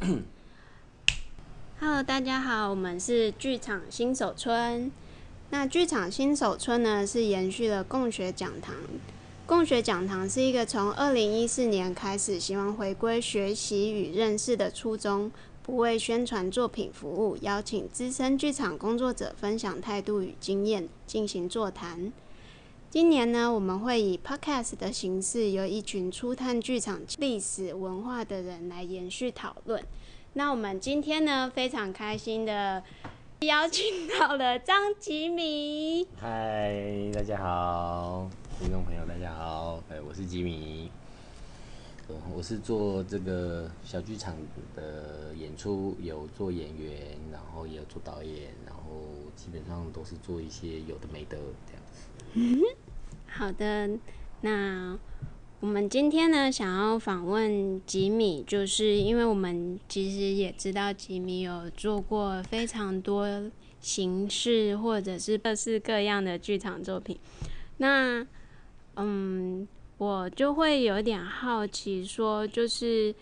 Hello，大家好，我们是剧场新手村。那剧场新手村呢，是延续了共学讲堂。共学讲堂是一个从二零一四年开始，希望回归学习与认识的初衷，不为宣传作品服务，邀请资深剧场工作者分享态度与经验，进行座谈。今年呢，我们会以 podcast 的形式，由一群初探剧场历史文化的人来延续讨论。那我们今天呢，非常开心的邀请到了张吉米。嗨，大家好，听众朋友大家好，哎，我是吉米。我是做这个小剧场的演出，有做演员，然后也有做导演，然后基本上都是做一些有的没的这样子。好的，那我们今天呢，想要访问吉米，就是因为我们其实也知道吉米有做过非常多形式或者是各式各样的剧场作品。那，嗯，我就会有点好奇，说就是。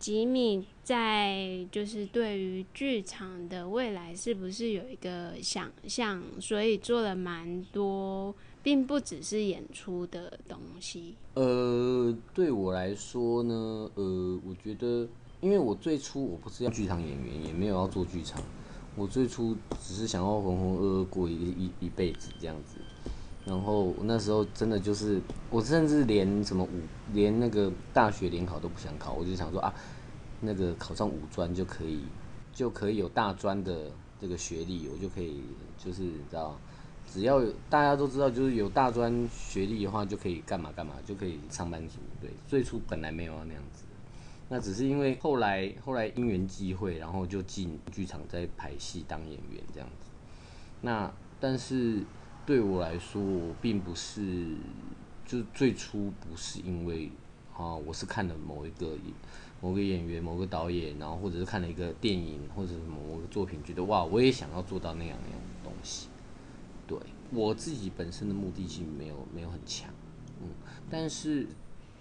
吉米在就是对于剧场的未来是不是有一个想象？所以做了蛮多，并不只是演出的东西。呃，对我来说呢，呃，我觉得，因为我最初我不是要剧场演员，也没有要做剧场，我最初只是想要浑浑噩噩过一一一辈子这样子。然后那时候真的就是，我甚至连什么五连那个大学联考都不想考，我就想说啊，那个考上五专就可以，就可以有大专的这个学历，我就可以就是你知道，只要有大家都知道，就是有大专学历的话就可以干嘛干嘛，就可以上班族。对，最初本来没有要那样子，那只是因为后来后来因缘际会，然后就进剧场在排戏当演员这样子。那但是。对我来说，我并不是，就是最初不是因为啊，我是看了某一个某个演员、某个导演，然后或者是看了一个电影或者是某个作品，觉得哇，我也想要做到那样那样的东西。对，我自己本身的目的性没有没有很强，嗯，但是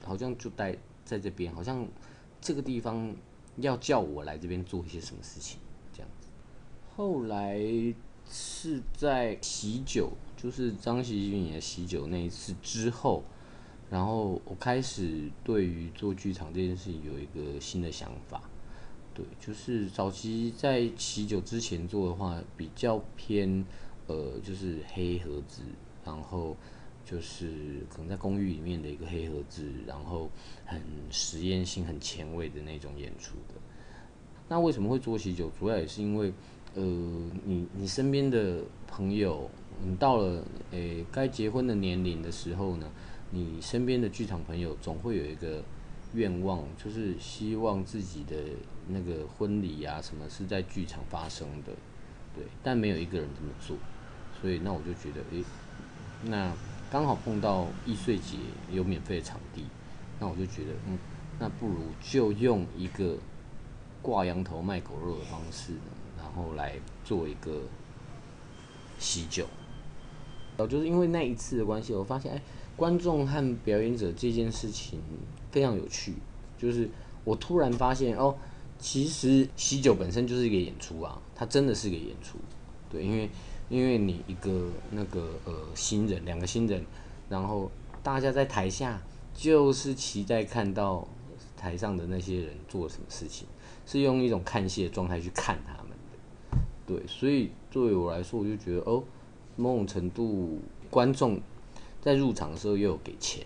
好像就待在这边，好像这个地方要叫我来这边做一些什么事情这样子。后来是在喜酒。就是张喜剧的喜酒那一次之后，然后我开始对于做剧场这件事情有一个新的想法。对，就是早期在喜酒之前做的话，比较偏呃，就是黑盒子，然后就是可能在公寓里面的一个黑盒子，然后很实验性、很前卫的那种演出的。那为什么会做喜酒？主要也是因为呃，你你身边的朋友。你到了诶该结婚的年龄的时候呢，你身边的剧场朋友总会有一个愿望，就是希望自己的那个婚礼啊什么是在剧场发生的，对，但没有一个人这么做，所以那我就觉得，诶，那刚好碰到易碎节有免费的场地，那我就觉得，嗯，那不如就用一个挂羊头卖狗肉的方式，然后来做一个喜酒。哦就是因为那一次的关系，我发现，哎，观众和表演者这件事情非常有趣。就是我突然发现，哦，其实喜酒本身就是一个演出啊，它真的是一个演出。对，因为因为你一个那个呃新人，两个新人，然后大家在台下就是期待看到台上的那些人做什么事情，是用一种看戏的状态去看他们的。对，所以作为我来说，我就觉得，哦。某种程度，观众在入场的时候又有给钱，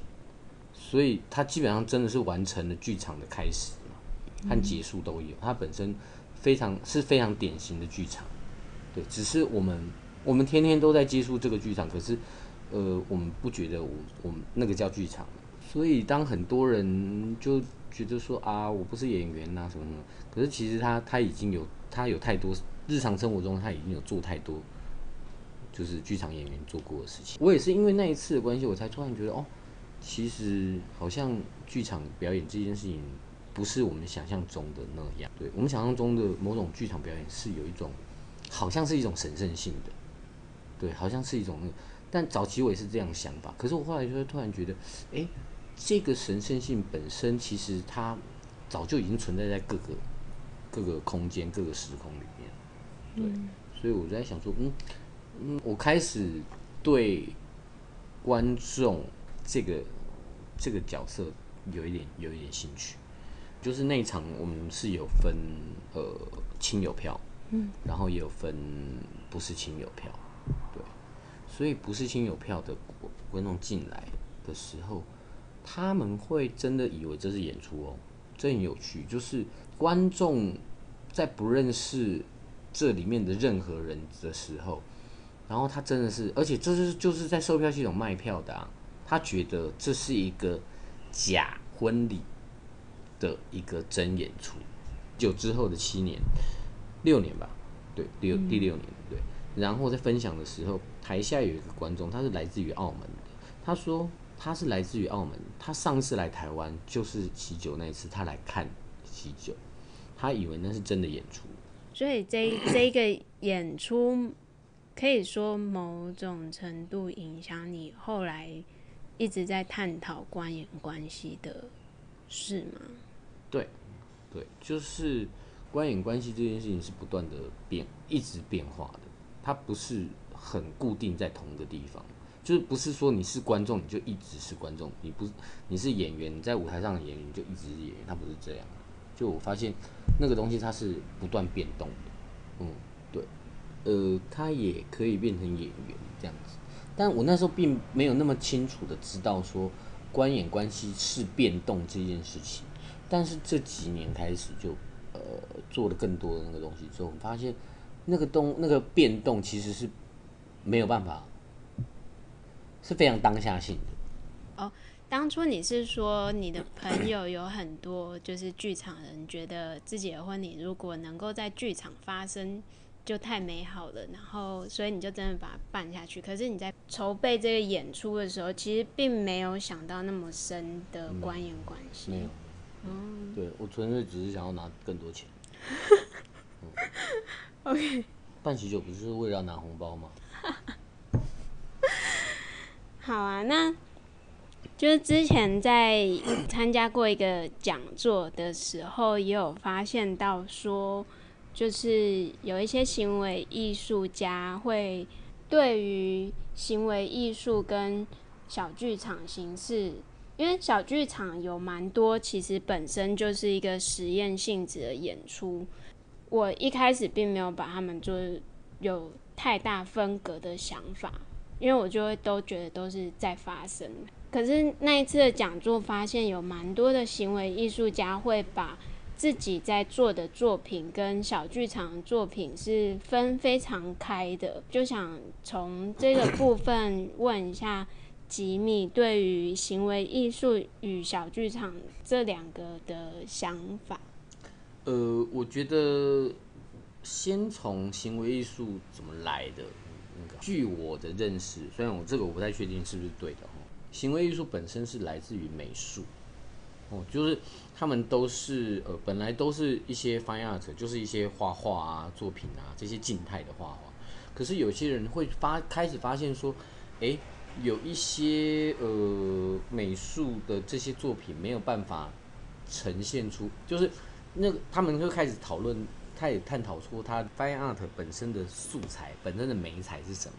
所以他基本上真的是完成了剧场的开始嘛和结束都有。它本身非常是非常典型的剧场，对，只是我们我们天天都在接触这个剧场，可是呃，我们不觉得我我们那个叫剧场。所以当很多人就觉得说啊，我不是演员呐什么什么，可是其实他他已经有他有太多日常生活中他已经有做太多。就是剧场演员做过的事情，我也是因为那一次的关系，我才突然觉得哦，其实好像剧场表演这件事情不是我们想象中的那样。对，我们想象中的某种剧场表演是有一种，好像是一种神圣性的，对，好像是一种那个。但早期我也是这样想法，可是我后来就会突然觉得，哎，这个神圣性本身其实它早就已经存在在各个各个空间、各个时空里面。对，嗯、所以我就在想说，嗯嗯，我开始对观众这个这个角色有一点有一点兴趣。就是那一场我们是有分呃亲友票，嗯，然后也有分不是亲友票，对，所以不是亲友票的观众进来的时候，他们会真的以为这是演出哦，这很有趣。就是观众在不认识这里面的任何人的时候，然后他真的是，而且这是就是在售票系统卖票的啊，他觉得这是一个假婚礼。的一个真演出，就之后的七年、六年吧，对，六第六年，对。然后在分享的时候，台下有一个观众，他是来自于澳门的。他说他是来自于澳门，他上次来台湾就是喜酒那一次，他来看喜酒，他以为那是真的演出。所以这这一个演出，可以说某种程度影响你后来一直在探讨观演关系的事吗？对，对，就是观演关系这件事情是不断的变，一直变化的，它不是很固定在同一个地方，就是不是说你是观众你就一直是观众，你不你是演员，你在舞台上的演员就一直是演员，它不是这样。就我发现那个东西它是不断变动的，嗯，呃，他也可以变成演员这样子，但我那时候并没有那么清楚的知道说观演关系是变动这件事情。但是这几年开始就，呃，做了更多的那个东西之后，我发现那个动那个变动其实是没有办法，是非常当下性的。哦，当初你是说你的朋友有很多就是剧场人，觉得自己的婚礼如果能够在剧场发生就太美好了，然后所以你就真的把它办下去。可是你在筹备这个演出的时候，其实并没有想到那么深的观演关系。没有。嗯，对，我纯粹只是想要拿更多钱。嗯、OK，办喜酒不是为了要拿红包吗？好啊，那就是之前在参加过一个讲座的时候，也有发现到说，就是有一些行为艺术家会对于行为艺术跟小剧场形式。因为小剧场有蛮多，其实本身就是一个实验性质的演出。我一开始并没有把他们做有太大分隔的想法，因为我就会都觉得都是在发生。可是那一次的讲座发现，有蛮多的行为艺术家会把自己在做的作品跟小剧场作品是分非常开的。就想从这个部分问一下。吉米对于行为艺术与小剧场这两个的想法，呃，我觉得先从行为艺术怎么来的那个，据我的认识，虽然我这个我不太确定是不是对的，行为艺术本身是来自于美术，哦，就是他们都是呃，本来都是一些 fine art，就是一些画画啊、作品啊这些静态的画画，可是有些人会发开始发现说，诶。有一些呃美术的这些作品没有办法呈现出，就是那个他们会开始讨论，他也探讨出他 fine art 本身的素材本身的美材是什么，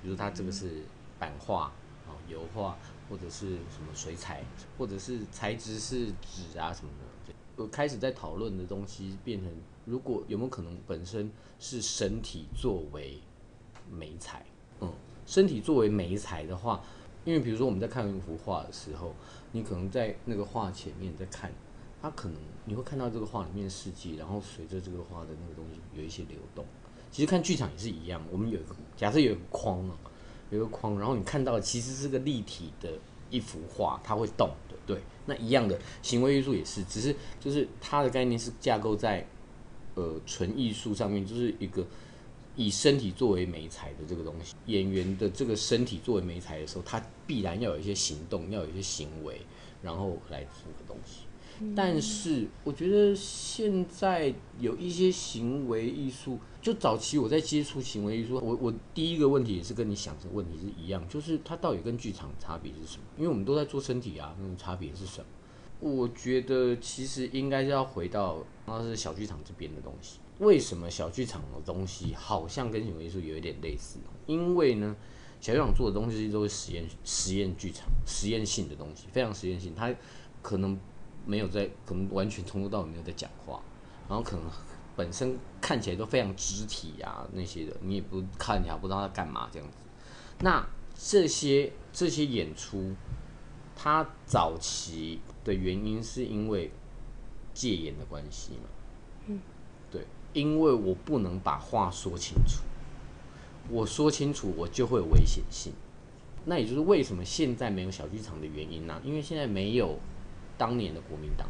比如他这个是版画啊、油画，或者是什么水彩，或者是材质是纸啊什么的，我开始在讨论的东西变成，如果有没有可能本身是身体作为媒材，嗯。身体作为媒材的话，因为比如说我们在看一幅画的时候，你可能在那个画前面在看，它可能你会看到这个画里面的世界，然后随着这个画的那个东西有一些流动。其实看剧场也是一样，我们有一个假设有一个框啊，有一个框，然后你看到其实是个立体的一幅画，它会动的。对，那一样的行为艺术也是，只是就是它的概念是架构在呃纯艺术上面，就是一个。以身体作为媒材的这个东西，演员的这个身体作为媒材的时候，他必然要有一些行动，要有一些行为，然后来做个东西。但是我觉得现在有一些行为艺术，就早期我在接触行为艺术，我我第一个问题也是跟你想的问题是一样，就是它到底跟剧场差别是什么？因为我们都在做身体啊，那种差别是什么？我觉得其实应该是要回到，那是小剧场这边的东西。为什么小剧场的东西好像跟行为艺术有一点类似？因为呢，小剧场做的东西都是实验实验剧场，实验性的东西，非常实验性。它可能没有在，可能完全从头到尾没有在讲话，然后可能本身看起来都非常肢体啊那些的，你也不看起来不知道他干嘛这样子。那这些这些演出，它早期的原因是因为戒严的关系嘛？嗯。对因为我不能把话说清楚，我说清楚我就会有危险性。那也就是为什么现在没有小剧场的原因呢、啊？因为现在没有当年的国民党，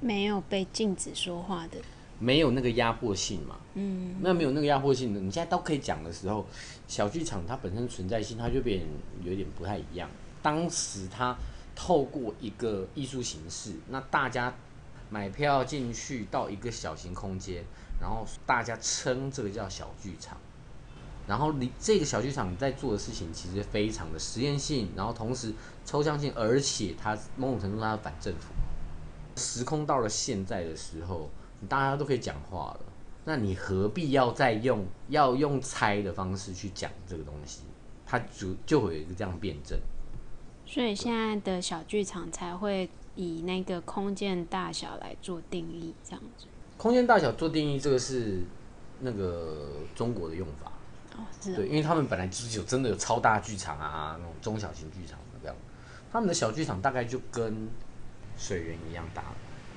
没有被禁止说话的，没有那个压迫性嘛。嗯，那没有那个压迫性的，你现在都可以讲的时候，小剧场它本身存在性它就变有点不太一样。当时它透过一个艺术形式，那大家。买票进去到一个小型空间，然后大家称这个叫小剧场。然后你这个小剧场在做的事情其实非常的实验性，然后同时抽象性，而且它某种程度上反政府。时空到了现在的时候，大家都可以讲话了，那你何必要再用要用猜的方式去讲这个东西？它就就会有一个这样辩证。所以现在的小剧场才会。以那个空间大小来做定义，这样子。空间大小做定义，这个是那个中国的用法。哦，对，因为他们本来就是有真的有超大剧场啊，那种中小型剧场的这样。他们的小剧场大概就跟水源一样大。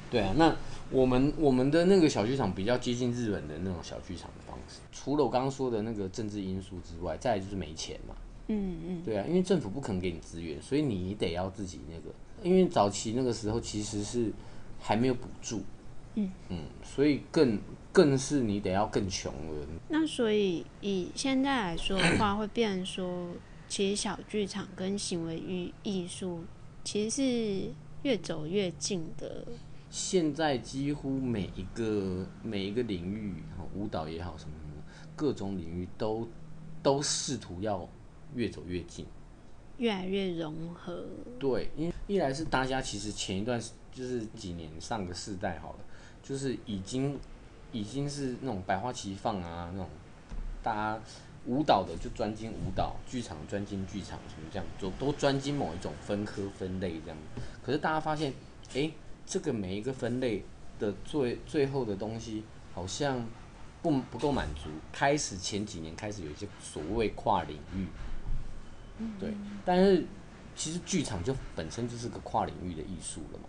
对啊，那我们我们的那个小剧场比较接近日本的那种小剧场的方式。除了我刚刚说的那个政治因素之外，再来就是没钱嘛。嗯嗯。对啊，因为政府不可能给你资源，所以你得要自己那个。因为早期那个时候其实是还没有补助，嗯嗯，所以更更是你得要更穷了。那所以以现在来说的话，会变成说，其实小剧场跟行为艺艺术其实是越走越近的。现在几乎每一个每一个领域，舞蹈也好什么什么，各种领域都都试图要越走越近。越来越融合，对，因为一来是大家其实前一段就是几年上个世代好了，就是已经已经是那种百花齐放啊，那种大家舞蹈的就专精舞蹈，剧场专精剧场，什么这样就都专精某一种分科分类这样。可是大家发现，哎、欸，这个每一个分类的最最后的东西好像不不够满足，开始前几年开始有一些所谓跨领域。对，但是其实剧场就本身就是个跨领域的艺术了嘛。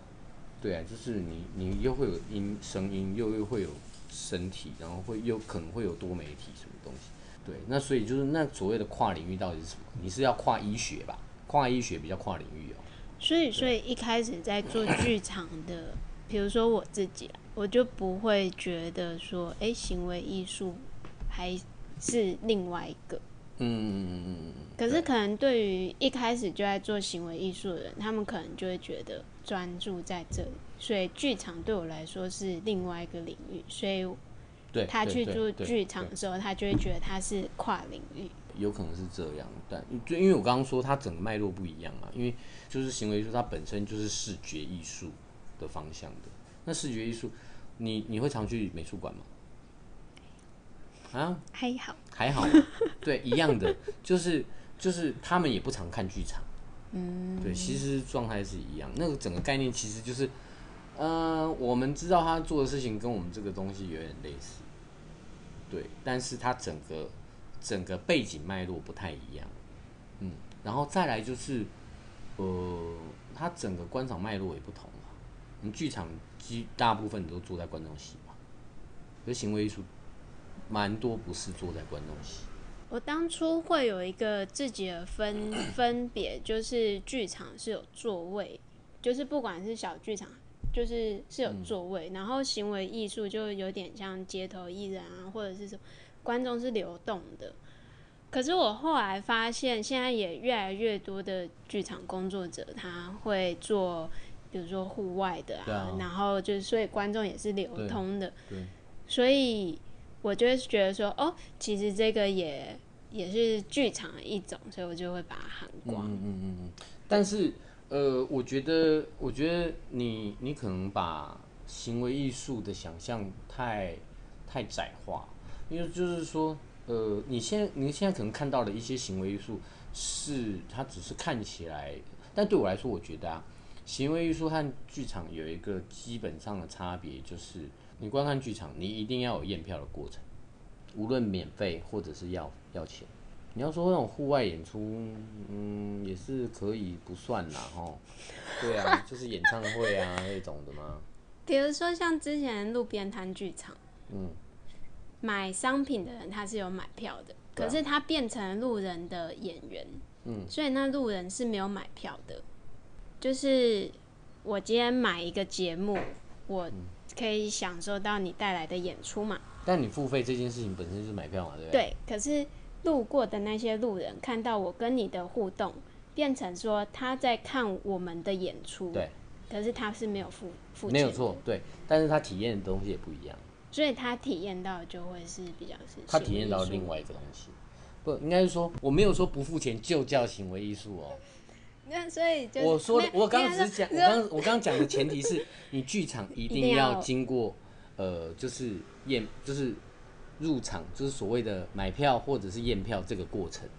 对啊，就是你你又会有音声音，又又会有身体，然后会又可能会有多媒体什么东西。对，那所以就是那所谓的跨领域到底是什么？你是要跨医学吧？跨医学比较跨领域哦。所以，所以一开始在做剧场的，比如说我自己，我就不会觉得说，哎、行为艺术还是另外一个。嗯嗯嗯嗯，可是可能对于一开始就在做行为艺术的人，他们可能就会觉得专注在这里，所以剧场对我来说是另外一个领域，所以他去做剧场的时候，他就会觉得他是跨领域。有可能是这样，但就因为我刚刚说它整个脉络不一样嘛，因为就是行为艺术它本身就是视觉艺术的方向的，那视觉艺术，你你会常去美术馆吗？啊，还好，还好，对，一样的，就是就是他们也不常看剧场，嗯，对，其实状态是一样，那个整个概念其实就是，呃，我们知道他做的事情跟我们这个东西有点类似，对，但是他整个整个背景脉络不太一样，嗯，然后再来就是，呃，他整个观赏脉络也不同嘛，我们剧场基大部分都坐在观众席嘛，而行为艺术。蛮多不是坐在观众席。我当初会有一个自己的分 分别，就是剧场是有座位，就是不管是小剧场，就是是有座位，然后行为艺术就有点像街头艺人啊，或者是什么观众是流动的。可是我后来发现，现在也越来越多的剧场工作者他会做，比如说户外的啊，然后就是所以观众也是流通的，所以。我就会觉得说，哦，其实这个也也是剧场的一种，所以我就会把它含光。嗯嗯嗯嗯。但是，呃，我觉得，我觉得你你可能把行为艺术的想象太太窄化，因为就是说，呃，你现在你现在可能看到的一些行为艺术，是它只是看起来，但对我来说，我觉得啊，行为艺术和剧场有一个基本上的差别，就是你观看剧场，你一定要有验票的过程，无论免费或者是要要钱。你要说那种户外演出，嗯，也是可以不算啦，吼。对啊，就是演唱会啊那种的嘛。比如说像之前路边摊剧场，嗯，买商品的人他是有买票的，可是他变成路人的演员，嗯，所以那路人是没有买票的。就是我今天买一个节目，我可以享受到你带来的演出嘛。但你付费这件事情本身就是买票嘛，对不对？对，可是。路过的那些路人看到我跟你的互动，变成说他在看我们的演出，对，可是他是没有付付钱，没有错，对，但是他体验的东西也不一样，所以他体验到就会是比较是他体验到另外一个东西，不，应该是说我没有说不付钱就叫行为艺术哦，那所以就我说的，我刚刚只是讲，我刚我刚刚讲的前提是 你剧场一定要经过呃，就是验，就是。入场就是所谓的买票或者是验票这个过程，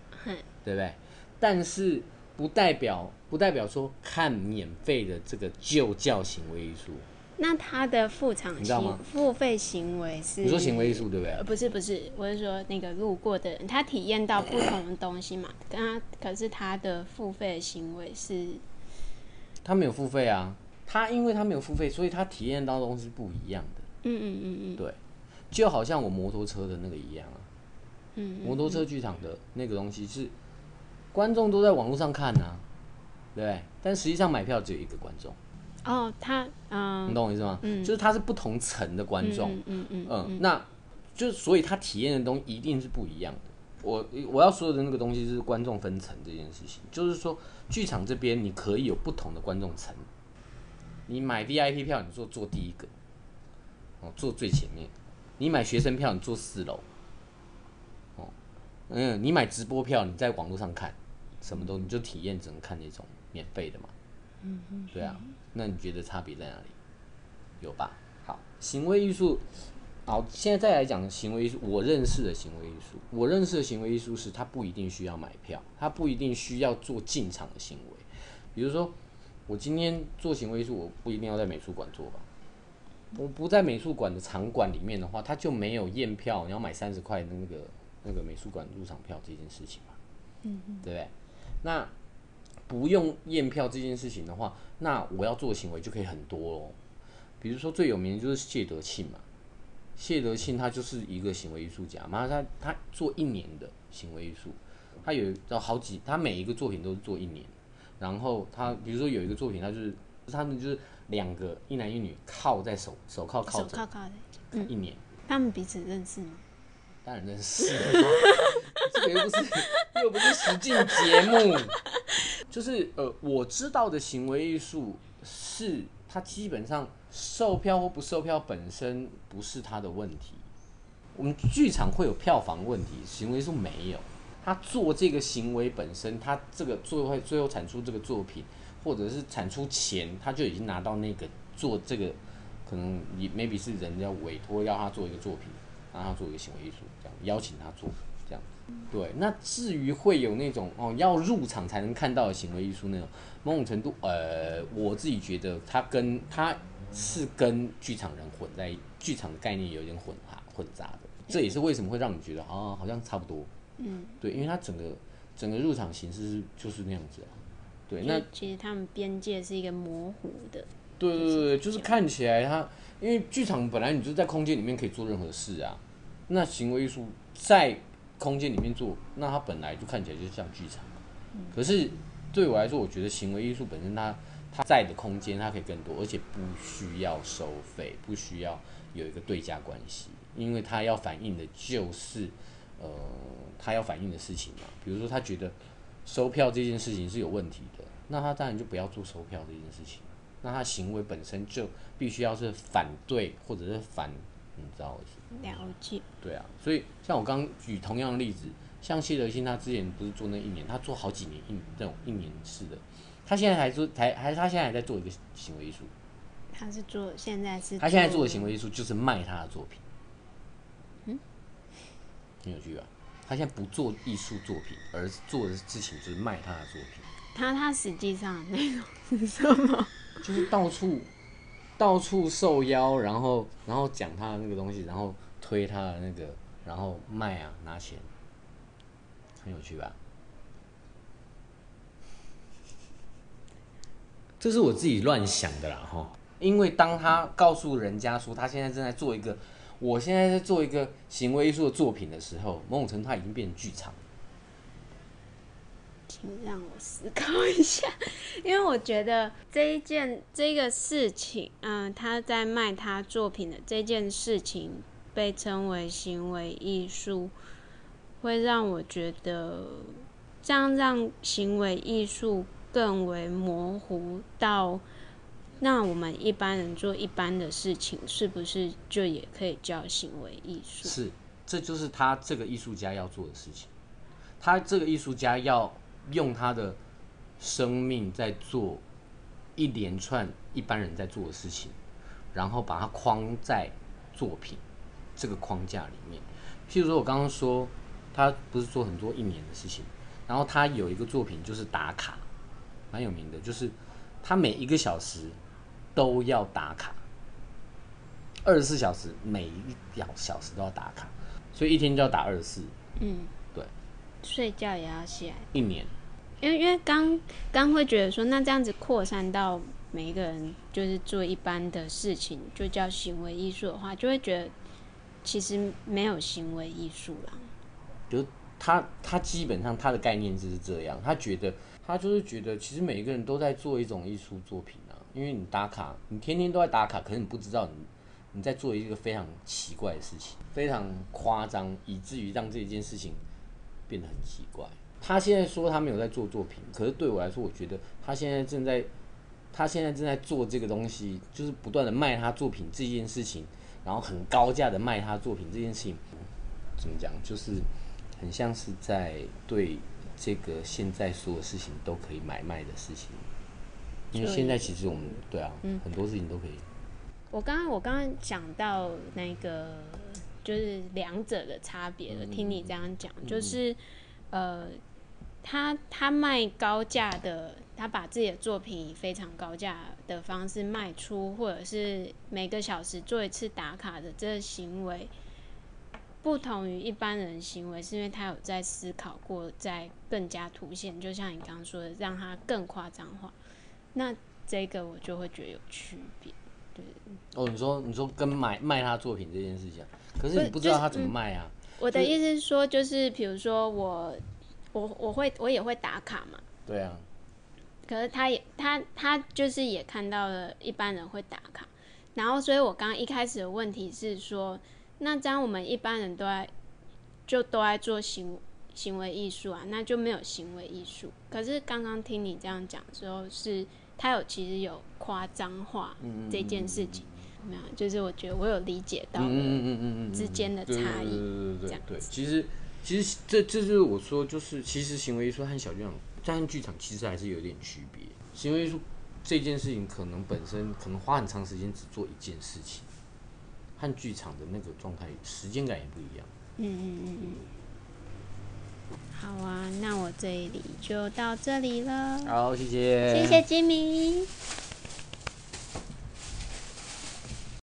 对不对？但是不代表不代表说看免费的这个就叫行为艺术。那他的付场你知道吗？付费行为是你说行为艺术对不对？不是不是，我是说那个路过的人，他体验到不同的东西嘛。他可是他的付费行为是，他没有付费啊。他因为他没有付费，所以他体验到的东西不一样的。嗯嗯嗯嗯，对。就好像我摩托车的那个一样啊，嗯，摩托车剧场的那个东西是观众都在网络上看啊，对不对？但实际上买票只有一个观众。哦，他，嗯，你懂我意思吗？嗯，就是他是不同层的观众，嗯嗯嗯，那就所以他体验的东西一定是不一样的。我我要说的那个东西是观众分层这件事情，就是说剧场这边你可以有不同的观众层，你买 VIP 票，你坐坐第一个，哦，坐最前面。你买学生票，你坐四楼，哦，嗯，你买直播票，你在网络上看，什么都你就体验，只能看那种免费的嘛，嗯嗯，对啊，那你觉得差别在哪里？有吧？好，行为艺术，好，现在再来讲行为艺术。我认识的行为艺术，我认识的行为艺术是它不一定需要买票，它不一定需要做进场的行为。比如说，我今天做行为艺术，我不一定要在美术馆做吧。我不在美术馆的场馆里面的话，它就没有验票，你要买三十块的那个那个美术馆入场票这件事情嘛，嗯嗯，对不对？那不用验票这件事情的话，那我要做的行为就可以很多喽。比如说最有名的就是谢德庆嘛，谢德庆他就是一个行为艺术家嘛，他他做一年的行为艺术，他有有好几，他每一个作品都是做一年，然后他比如说有一个作品，他就是他们就是。两个一男一女靠在手手铐靠着，手铐靠的，嗯，一年。他们彼此认识吗？当然认识，这个又不是又不是实境节目。就是呃，我知道的行为艺术是它基本上售票或不售票本身不是它的问题。我们剧场会有票房问题，行为艺术没有。他做这个行为本身，他这个最后最后产出这个作品。或者是产出钱，他就已经拿到那个做这个，可能你 maybe 是人家委托要他做一个作品，让他做一个行为艺术，这样邀请他做这样子。对，那至于会有那种哦要入场才能看到的行为艺术那种，某种程度，呃，我自己觉得它跟它是跟剧场人混在剧场的概念有点混哈混杂的，这也是为什么会让你觉得啊好像差不多。嗯，对，因为它整个整个入场形式是就是那样子啊。对，那其实他们边界是一个模糊的。对对对，就是看起来它，因为剧场本来你就在空间里面可以做任何事啊。那行为艺术在空间里面做，那它本来就看起来就像剧场。可是对我来说，我觉得行为艺术本身它它在的空间它可以更多，而且不需要收费，不需要有一个对价关系，因为它要反映的就是呃，它要反映的事情嘛。比如说他觉得。收票这件事情是有问题的，那他当然就不要做收票这件事情。那他行为本身就必须要是反对或者是反，你知道吗？了解。对啊，所以像我刚刚举同样的例子，像谢德兴他之前不是做那一年，他做好几年一这种一年式的，他现在还做，还还他现在还在做一个行为艺术。他是做，现在是他现在做的行为艺术就是卖他的作品。嗯，很有趣啊？他现在不做艺术作品，而做的事情就是卖他的作品。他他实际上内容是什么？就是到处到处受邀，然后然后讲他的那个东西，然后推他的那个，然后卖啊拿钱，很有趣吧？这是我自己乱想的啦，哈。因为当他告诉人家说他现在正在做一个，我现在在做一个行为艺术的作品的时候，某种程度他已经变成剧场。请让我思考一下，因为我觉得这一件这个事情，嗯、他在卖他作品的这件事情被称为行为艺术，会让我觉得这样让行为艺术更为模糊到。那我们一般人做一般的事情，是不是就也可以叫行为艺术？是，这就是他这个艺术家要做的事情。他这个艺术家要用他的生命在做一连串一般人在做的事情，然后把它框在作品这个框架里面。譬如说，我刚刚说他不是做很多一年的事情，然后他有一个作品就是打卡，蛮有名的，就是他每一个小时。都要打卡，二十四小时每一小小时都要打卡，所以一天就要打二十四。嗯，对。睡觉也要写。一年。因为因为刚刚会觉得说，那这样子扩散到每一个人，就是做一般的事情，就叫行为艺术的话，就会觉得其实没有行为艺术啦。就他他基本上他的概念就是这样，他觉得他就是觉得，其实每一个人都在做一种艺术作品啊。因为你打卡，你天天都在打卡，可是你不知道你你在做一个非常奇怪的事情，非常夸张，以至于让这件事情变得很奇怪。他现在说他没有在做作品，可是对我来说，我觉得他现在正在，他现在正在做这个东西，就是不断的卖他作品这件事情，然后很高价的卖他作品这件事情，怎么讲，就是很像是在对这个现在所有事情都可以买卖的事情。因为现在其实我们对啊，嗯，很多事情都可以。我刚刚我刚刚讲到那个就是两者的差别了，听你这样讲，就是呃，他他卖高价的，他把自己的作品以非常高价的方式卖出，或者是每个小时做一次打卡的这个行为，不同于一般人行为，是因为他有在思考过，在更加凸显，就像你刚刚说的，让他更夸张化。那这个我就会觉得有区别，对。哦，你说你说跟买卖他作品这件事情，可是你不知道他怎么卖啊？就是嗯、我的意思是说，就是比如说我我我会我也会打卡嘛。对啊。可是他也他他就是也看到了一般人会打卡，然后所以我刚刚一开始的问题是说，那这样我们一般人都在就都在做行行为艺术啊，那就没有行为艺术。可是刚刚听你这样讲的时候是。他有其实有夸张化这件事情，没有，就是我觉得我有理解到之间的差异，对对对对，其实其实这这就是我说，就是其实行为艺术和小剧场、和剧场其实还是有点区别。行为艺术这件事情可能本身可能花很长时间只做一件事情，和剧场的那个状态时间感也不一样。嗯嗯嗯嗯。好啊，那我这里就到这里了。好，谢谢。谢谢吉米。